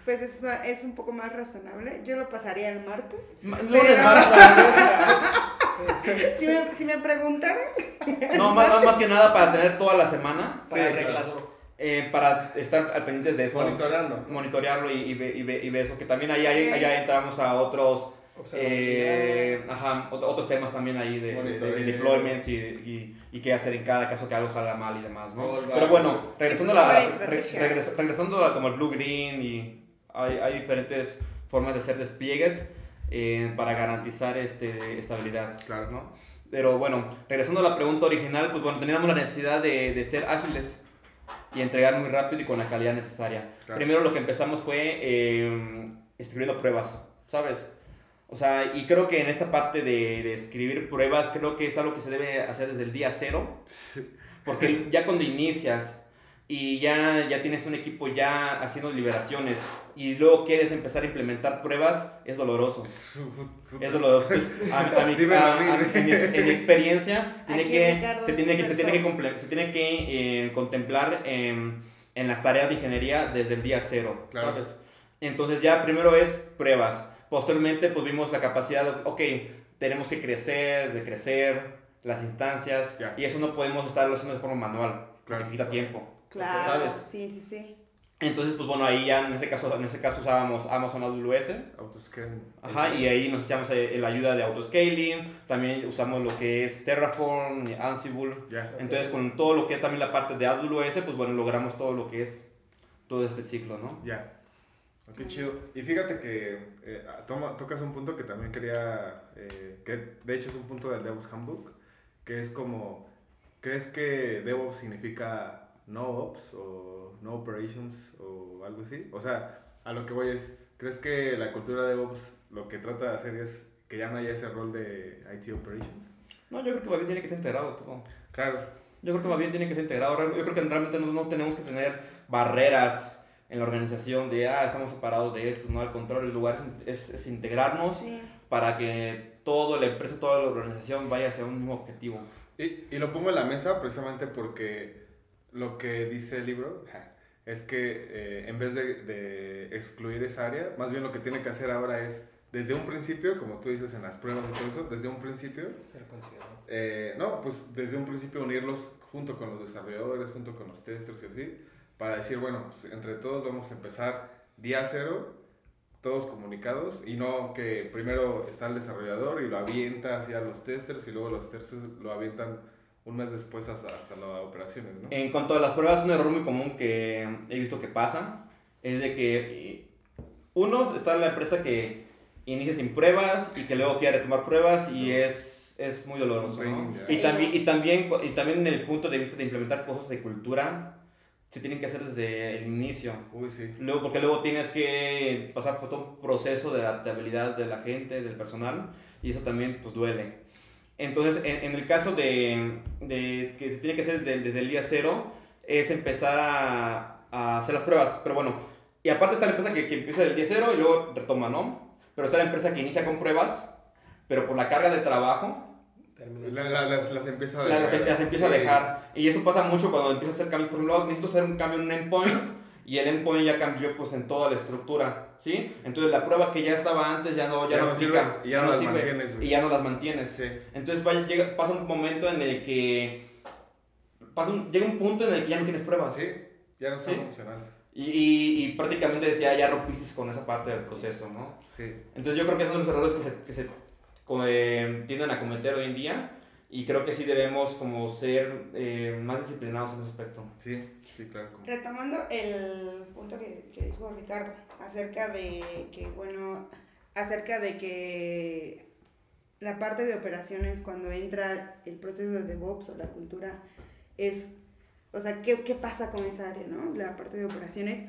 Pues es, es un poco más razonable. Yo lo pasaría el martes. Ma- Pero- Lunes, martes, Si me, si me preguntaran, No, más, más- más que nada para tener toda la semana, Para Sí, arreglarlo. eh, para estar al pendiente de eso, Monitoreando. monitorearlo y, y, ve- y, ve- y ver eso, que también ahí, ahí, allá entramos a otros, eh, ajá, ot- otros temas también ahí de, de, de deployments y, y, y qué hacer en cada caso que algo salga mal y demás, ¿no? Pero bueno, regresando la, buena re- regres- regresando a como el blue green y Hay, hay diferentes formas de hacer despliegues eh, para garantizar este, estabilidad. Claro. ¿no? Pero bueno, regresando a la pregunta original, pues bueno, teníamos la necesidad de, de ser ágiles y entregar muy rápido y con la calidad necesaria. Claro. Primero lo que empezamos fue eh, escribiendo pruebas, ¿sabes? O sea, y creo que en esta parte de, de escribir pruebas, creo que es algo que se debe hacer desde el día cero, porque ya cuando inicias y ya, ya tienes un equipo ya haciendo liberaciones y luego quieres empezar a implementar pruebas, es doloroso. Es doloroso. A- a mi- a- en, mi, en mi experiencia, tiene que, se tiene que, se tiene que, comple- se tiene que eh, contemplar en, en las tareas de ingeniería desde el día cero, Claro. ¿sabes? Entonces ya primero es pruebas. Posteriormente pues vimos la capacidad, de, ok, tenemos que crecer, de crecer las instancias y eso no podemos estarlo haciendo de forma manual, Claro. porque quita tiempo. Claro, ¿Sabes? sí, sí, sí. Entonces pues bueno, ahí ya en ese caso, en ese caso usábamos Amazon AWS Autoscan. Ajá, y ahí nos echamos eh, la ayuda de autoscaling, también usamos lo que es Terraform, Ansible. Ya. Entonces, con todo lo que es también la parte de AWS, pues bueno, logramos todo lo que es todo este ciclo, ¿no? Ya. Oh, Qué chido. Y fíjate que eh, toma, tocas un punto que también quería, eh, que de hecho es un punto del DevOps Handbook, que es como, ¿crees que DevOps significa no ops o no operations o algo así? O sea, a lo que voy es, ¿crees que la cultura de DevOps lo que trata de hacer es que ya no haya ese rol de IT operations? No, yo creo que más bien tiene que ser integrado todo. Claro. Yo creo que más bien tiene que ser integrado. Yo creo que realmente no, no tenemos que tener barreras en la organización de, ah, estamos separados de esto, no, al contrario, el lugar es, es, es integrarnos Sí. para que toda la empresa, toda la organización vaya hacia un mismo objetivo. Y, y lo pongo en la mesa precisamente porque lo que dice el libro es que eh, en vez de, de excluir esa área, más bien lo que tiene que hacer ahora es, desde un principio, como tú dices en las pruebas y todo eso, desde un principio, Ser considerado. eh, no, pues desde un principio unirlos junto con los desarrolladores, junto con los testers y así, para decir, bueno, pues, entre todos vamos a empezar día cero, todos comunicados, y no que primero está el desarrollador y lo avienta hacia los testers y luego los testers lo avientan un mes después hasta, hasta las operaciones, ¿no? En cuanto a las pruebas, un error muy común que he visto que pasa es de que eh, uno está en la empresa que inicia sin pruebas y que luego quiere retomar pruebas y es, es muy doloroso. ¿no? Y, también, y, también, y también en el punto de vista de implementar cosas de cultura, se tienen que hacer desde el inicio. Uy, sí. Luego, porque luego tienes que pasar por todo un proceso de adaptabilidad de la gente, del personal, y eso también pues duele. Entonces, en, en el caso de, de que se tiene que hacer desde, desde el día cero, es empezar a, a hacer las pruebas. Pero bueno, y aparte está la empresa que, que empieza del día cero y luego retoma, ¿no? Pero está la empresa que inicia con pruebas, pero por la carga de trabajo. La- la- las, las empieza a la- dejar. las, las empieza a dejar. Y eso pasa mucho cuando empiezas a hacer cambios. Por ejemplo, necesito hacer un cambio en un endpoint y el endpoint ya cambió pues en toda la estructura, ¿sí? Entonces la prueba que ya estaba antes ya no, ya Ya no, no sirve, aplica, y ya no las sirve, mantienes, y ya no las mantienes. Sí. Entonces va- llega, pasa un momento en el que pasa un- llega un punto en el que ya no tienes pruebas. Sí, ya no son Sí. funcionales. Y, y, y prácticamente decía, ya rompiste con esa parte del proceso, ¿no? Sí. Entonces yo creo que esos son los errores que se, que se eh, tienden a cometer hoy en día y creo que sí debemos como ser eh, más disciplinados en ese aspecto. Sí, sí, claro. Retomando el punto que, que dijo Ricardo acerca de que, bueno, acerca de que la parte de operaciones cuando entra el proceso de DevOps o la cultura es, o sea, ¿qué, qué pasa con esa área, no? La parte de operaciones.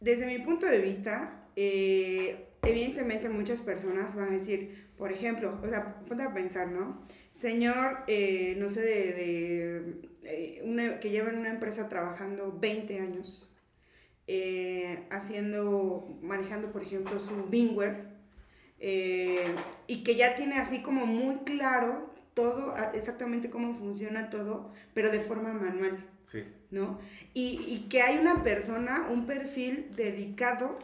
Desde mi punto de vista, eh, evidentemente muchas personas van a decir, por ejemplo, o sea, ponte a pensar, ¿no? Señor, eh, no sé, de, eh, una, que lleva en una empresa trabajando 20 años, eh, haciendo, manejando, por ejemplo, su Bingware, eh, y que ya tiene así como muy claro todo, exactamente cómo funciona todo, pero de forma manual. Sí. ¿no? Y, y que hay una persona, un perfil dedicado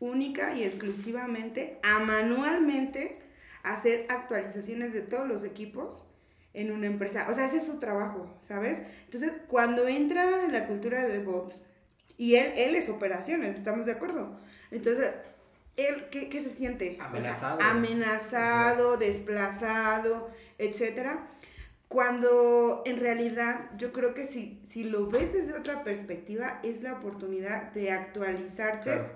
única y exclusivamente a manualmente hacer actualizaciones de todos los equipos en una empresa. O sea, ese es su trabajo, ¿sabes? Entonces, cuando entra en la cultura de DevOps, y él, él es operaciones, ¿estamos de acuerdo? Entonces, él, ¿qué, qué se siente? O sea, Amenazado. amenazado, desplazado, etcétera. Cuando en realidad yo creo que si, si lo ves desde otra perspectiva, es la oportunidad de actualizarte Claro.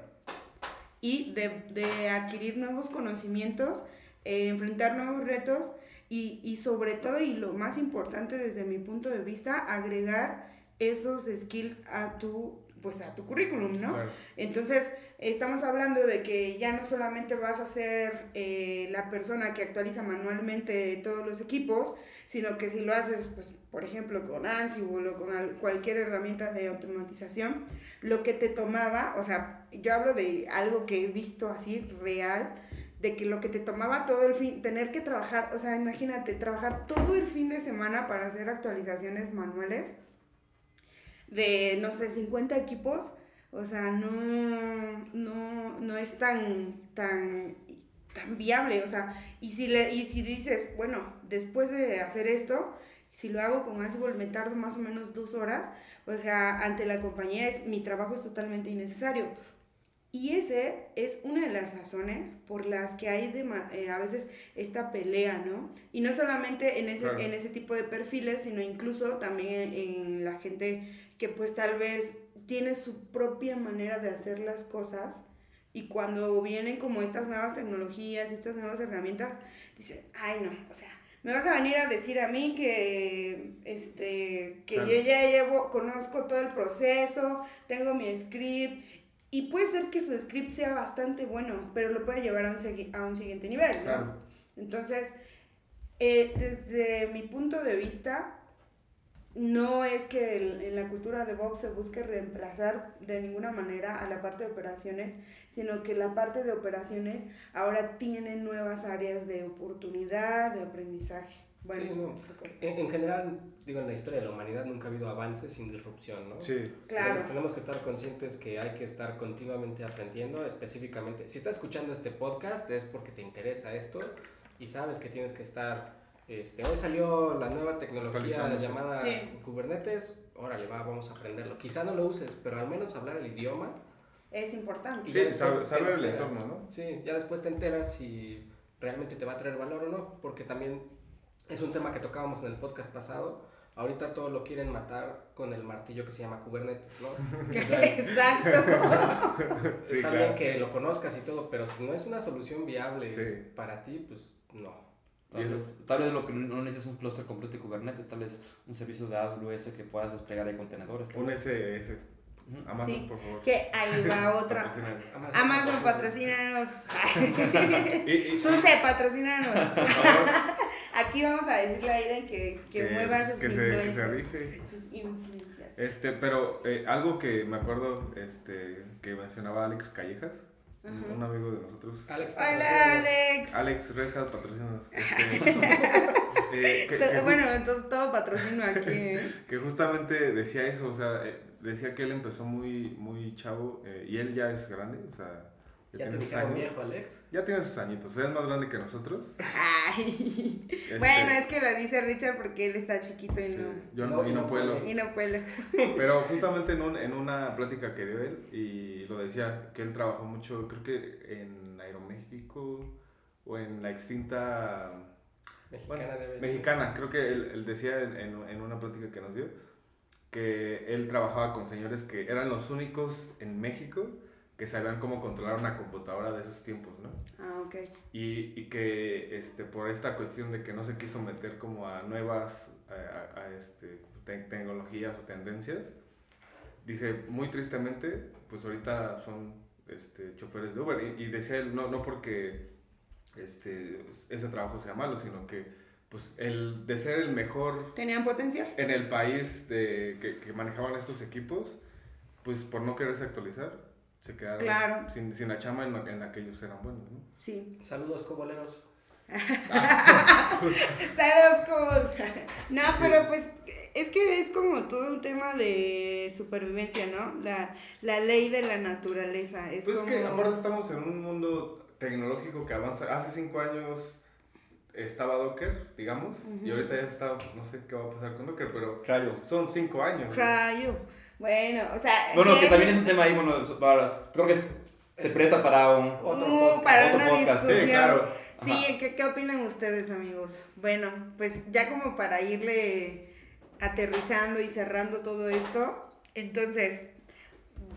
y de, de adquirir nuevos conocimientos, eh, enfrentar nuevos retos y, y sobre todo, y lo más importante desde mi punto de vista, agregar esos skills a tu, pues a tu currículum, ¿no? Claro. Entonces, estamos hablando de que ya no solamente vas a ser eh, la persona que actualiza manualmente todos los equipos, sino que si lo haces, pues, por ejemplo, con Ansible o con al- cualquier herramienta de automatización, lo que te tomaba, o sea, yo hablo de algo que he visto así real, de que lo que te tomaba todo el fin, tener que trabajar, o sea, imagínate, trabajar todo el fin de semana para hacer actualizaciones manuales de, no sé, 50 equipos, o sea, no, no, no es tan, tan, tan viable, o sea, y si, le, y si dices, bueno, después de hacer esto, si lo hago con Ansible me tardo más o menos dos horas, o sea, ante la compañía es, mi trabajo es totalmente innecesario. Y ese es una de las razones por las que hay dema- eh, a veces esta pelea, ¿no? Y no solamente en ese, Claro. en ese tipo de perfiles, sino incluso también en, en la gente que pues tal vez tiene su propia manera de hacer las cosas y cuando vienen como estas nuevas tecnologías, estas nuevas herramientas, dice, ay no, o sea, me vas a venir a decir a mí que, este, que Claro. yo ya llevo, conozco todo el proceso, tengo mi script, y puede ser que su script sea bastante bueno, pero lo puede llevar a un, a un siguiente nivel, ¿no? Claro. Entonces, eh, desde mi punto de vista, no es que el- en la cultura de Bob se busque reemplazar de ninguna manera a la parte de operaciones, sino que la parte de operaciones ahora tiene nuevas áreas de oportunidad, de aprendizaje. Bueno, Sí, no. En, en general, digo, en la historia de la humanidad nunca ha habido avances sin disrupción, ¿no? Sí. claro. Pero Tenemos que estar conscientes que hay que estar continuamente aprendiendo, específicamente. Si estás escuchando este podcast es porque te interesa esto y sabes que tienes que estar. Este, hoy salió la nueva tecnología Actualizándose. llamada Sí. Kubernetes. Órale, va, vamos a aprenderlo. Quizá no lo uses, pero al menos hablar el idioma. Es importante. Y Sí, después sabe- saber el entorno, ¿no? Sí, ya después te enteras si realmente te va a traer valor o no, porque también es un tema que tocábamos en el podcast pasado. Ahorita todo lo quieren matar con el martillo que se llama Kubernetes, ¿no? O sea, Exacto. Sí, está claro. bien que lo conozcas y todo, pero si no es una solución viable Sí. para ti, pues no. Tal vez, tal vez lo que no necesitas es un clúster completo de Kubernetes, tal vez un servicio de AWS que puedas desplegar ahí contenedores. Un. SS. Amazon, Sí. por favor. que ahí va otra. Amazon, patrocínanos. Suse, patrocínanos. Aquí vamos a decirle a Aiden que, que, que, mueva pues, sus que se, que se influencias. rige. sus influencias. Este, pero eh, algo que me acuerdo este, que mencionaba Alex Callejas, un- Ajá. un amigo de nosotros. Alex, Hola. Alex. Alex Red Hat, patrocínanos. Este, eh, que, que bueno, entonces todo patrocino aquí. que justamente decía eso, o sea, eh, decía que él empezó muy, muy chavo eh, y él ya es grande, o sea, ya, Ya te tiene sus dijeron viejo, Alex. Ya tiene sus añitos, o sea, es más grande que nosotros. Ay. Este, Bueno, es que lo dice Richard porque él está chiquito y sí, no, yo No, no, y no no puedo. y no puede. Pero justamente en, un- en una plática que dio él, y lo decía, que él trabajó mucho, creo que en Aeroméxico o en la extinta Mexicana bueno, ser. mexicana, creo que él, él decía en, en- en una plática que nos dio, que él trabajaba con señores que eran los únicos en México que sabían cómo controlar una computadora de esos tiempos, ¿no? Ah, ok. Y, y que este, por esta cuestión de que no se quiso meter como a nuevas a, a- a, este, te- tecnologías o tendencias, dice muy tristemente, pues ahorita son este, choferes de Uber. Y, y decía él, no, no porque este, ese trabajo sea malo, sino que pues el de ser el mejor ¿Tenían potencial? en el país de, que, que manejaban estos equipos, pues por no quererse actualizar, se quedaron Claro. sin, sin la chama en la, en la que ellos eran buenos, ¿no? Sí. Saludos, coboleros. Saludos, cool. No, Sí. pero pues es que es como todo un tema de supervivencia, ¿no? La, la ley de la naturaleza. Es Pues como... es que aparte estamos en un mundo tecnológico que avanza. Hace cinco años estaba Docker, digamos, y ahorita ya está, no sé qué va a pasar con Docker, pero Cryo. son cinco años. ¿no? Bueno, o sea... Bueno, que también es un tema ahí, bueno, para- creo que se Es- presta para un... Otro Uh, podcast, para otro una podcast. discusión. Sí, claro. Sí. ¿qué, ¿qué opinan ustedes, amigos? Bueno, pues ya como para irle aterrizando y cerrando todo esto, entonces,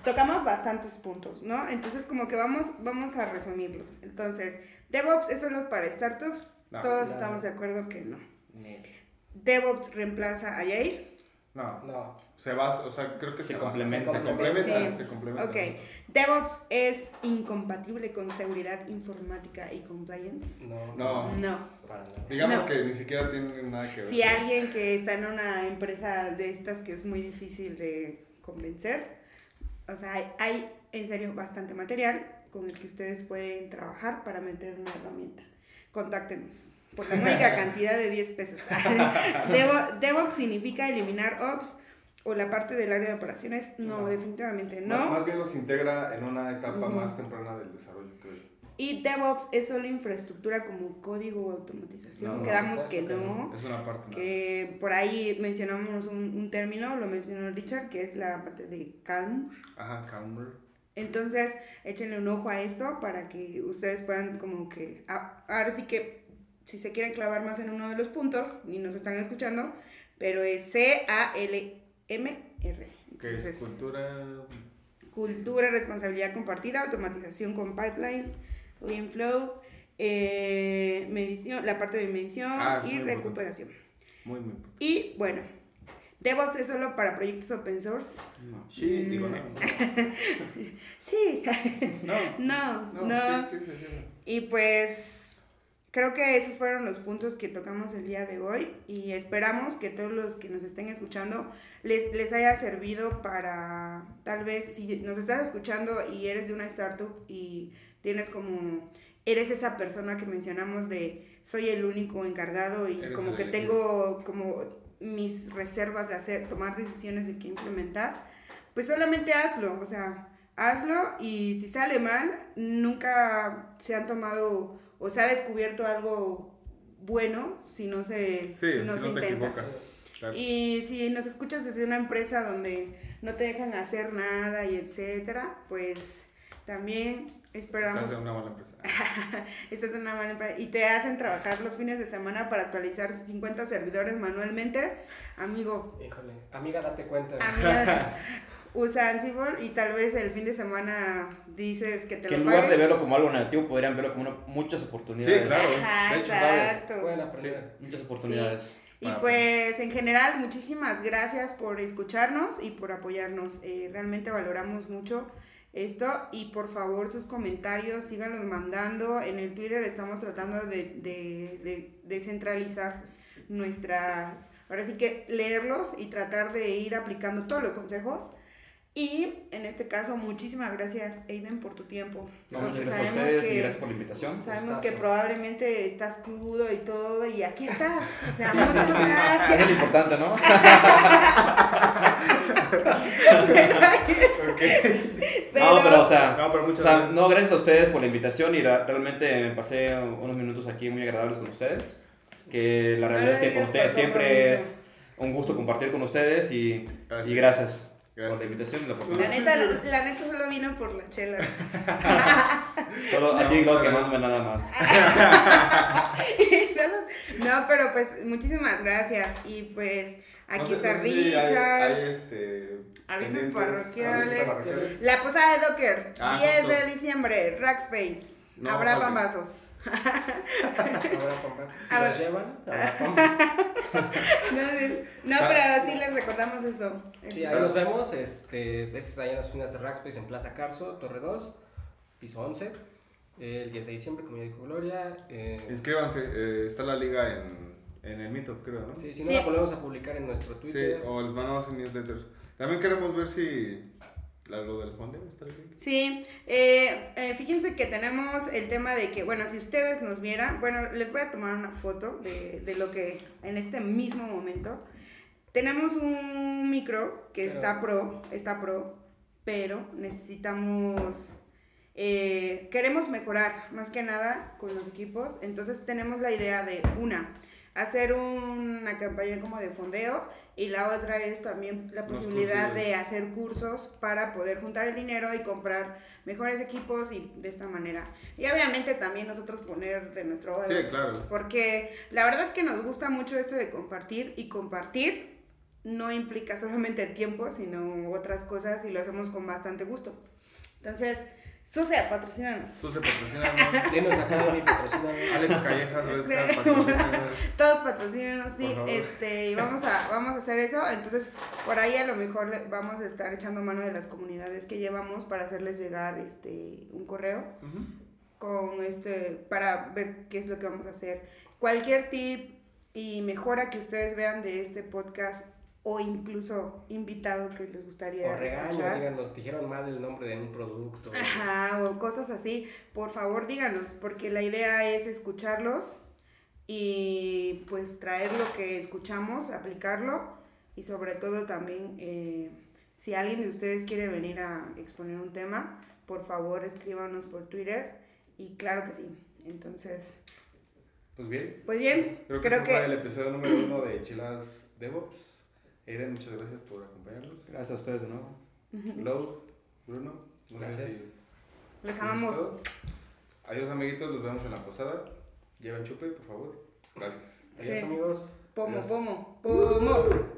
tocamos bastantes puntos, ¿no? Entonces como que vamos, vamos a resumirlo. Entonces, DevOps es solo para startups. No. Todos No. estamos de acuerdo que no. No. DevOps reemplaza a Agile. No, No. se va, o sea, creo que Se se, complementa. Se complementa, Sí. se complementa. Ok. DevOps es incompatible con seguridad informática y compliance. No. No. No. Para nada. Digamos No. que ni siquiera tienen nada que ver. Si alguien que está en una empresa de estas que es muy difícil de convencer, o sea, hay, hay en serio bastante material con el que ustedes pueden trabajar para meter una herramienta. Contáctenos por la única cantidad de 10 pesos. Devo- DevOps significa eliminar Ops o la parte del área de operaciones. No, No. definitivamente no. más bien los integra en una etapa más temprana del desarrollo, creo. Y DevOps es solo infraestructura como código o automatización. No, Quedamos que no. Es una parte que por ahí mencionamos un, un término, lo mencionó Richard, que es la parte de calm. Ajá, Calmer. Entonces, échenle un ojo a esto para que ustedes puedan como que, ahora sí que, si se quieren clavar más en uno de los puntos, y nos están escuchando, pero es C-A-L-M-R. Que es cultura. cultura, responsabilidad compartida, automatización con pipelines, Lean Flow, eh, medición, la parte de medición Ah, y muy recuperación. Muy, muy importante. Y bueno, DevOps es solo para proyectos open source. No. Sí, Mm. digo, no. Sí, No. no, No, no. ¿qué- qué? Y pues creo que esos fueron los puntos que tocamos el día de hoy y esperamos que todos los que nos estén escuchando les, les haya servido para tal vez si nos estás escuchando y eres de una startup y tienes como eres esa persona que mencionamos de soy el único encargado y Eres como que tengo como mis reservas de hacer tomar decisiones de qué implementar pues solamente hazlo o sea hazlo y si sale mal, nunca se han tomado o se ha descubierto algo bueno si no se, Sí, si no si se no te intenta. equivocas. Claro. Y si nos escuchas desde una empresa donde no te dejan hacer nada y etcétera, pues también esperamos Estás en una mala empresa. esta es una mala empresa y te hacen trabajar los fines de semana para actualizar 50 servidores manualmente, amigo, Híjole. Amiga, date cuenta. amiga, usa Ansible y tal vez el fin de semana dices que te Que en lo lugar de verlo como algo negativo, podrían verlo como una- muchas oportunidades. Sí, claro. Ajá, De hecho, ¿sabes? exacto. Pueden aprender. Muchas oportunidades. Y pues en general, muchísimas gracias por escucharnos y por apoyarnos. Eh, realmente valoramos mucho esto y por favor sus comentarios síganlos mandando. En el Twitter estamos tratando de, de, de descentralizar nuestra... Ahora sí que leerlos y tratar de ir aplicando todos los consejos. Y en este caso, muchísimas gracias, Aiden, por tu tiempo. No, gracias a sabemos ustedes y que- gracias por la invitación. Sabemos Gustazo. que probablemente estás crudo y todo, y aquí estás. O sea, muchas Es lo gracias. importante, ¿no? Pero, No, pero o sea, No, pero muchas o sea, gracias. no, gracias a ustedes por la invitación y la- realmente me pasé unos minutos aquí muy agradables con ustedes. Que la No realidad es que con ustedes siempre es un gusto compartir con ustedes y Gracias. y gracias, por la invitación y la la oportunidad. neta, la, la neta solo vino por la chela. Solo No, aquí no muchas quemándome nada más. no, pero pues muchísimas gracias. Y pues aquí No sé- está no sé si hay- Richard. hay, este, Avisos parroquiales. La posada de Docker, Ah, 10 justo. de diciembre, Rackspace. No, Habrá pambazos. Habrá compas. Si ver. llevan, habrá compas. No, sí, no, Ah. pero sí les recordamos eso. Sí, ahí nos vemos. Este, es ahí en las finas de Rackspace en Plaza Carso, Torre 2, piso 11. El 10 de diciembre, como ya dijo Gloria. Eh, Inscríbanse, eh, está la liga en, en el Meetup, creo, ¿no? sí, si no Sí. la volvemos a publicar en nuestro Sí, Twitter. o les mandamos un newsletter. También queremos ver si lo del fondo está bien. Sí, eh, eh, fíjense que tenemos el tema de que, bueno, si ustedes nos vieran, bueno, les voy a tomar una foto de, de lo que en este mismo momento. Tenemos un micro que Pero- está pro, está pro, pero necesitamos, eh, queremos mejorar más que nada con los equipos, entonces tenemos la idea de una, hacer una campaña como de fondeo y la otra es también la posibilidad de hacer cursos para poder juntar el dinero y comprar mejores equipos y de esta manera. Y obviamente también nosotros poner de nuestro Sí, claro. porque la verdad es que nos gusta mucho esto de compartir y compartir no implica solamente tiempo, sino otras cosas y lo hacemos con bastante gusto. Entonces, Suce, patrocínanos. Suce, patrocínanos. Denos acá mi patrocinador. Alex Callejas, Red patrocínanos. Todos patrocínenos, sí, este, y vamos a, vamos a hacer eso, entonces por ahí a lo mejor le- vamos a estar echando mano de las comunidades que llevamos para hacerles llegar este un correo con este para ver qué es lo que vamos a hacer. Cualquier tip y mejora que ustedes vean de este podcast o incluso invitado que les gustaría O regaño, escuchar. díganos, dijeron mal el nombre de un producto. Ajá, o cosas así, por favor díganos, porque la idea es escucharlos y pues traer lo que escuchamos, aplicarlo y sobre todo también eh, si alguien de ustedes quiere venir a exponer un tema, por favor escríbanos por Twitter y claro que sí. Entonces, Pues bien. pues bien, Creo que, creo fue que el episodio número uno de Chilas DevOps. Aiden, muchas gracias por acompañarnos. Gracias a ustedes de nuevo. Lau, Bruno, Gracias. si- les amamos. Adiós amiguitos, los vemos en la posada. Lleven chupe, por favor. Gracias. Adiós Sí. amigos. Pomo, Adiós. pomo, pomo.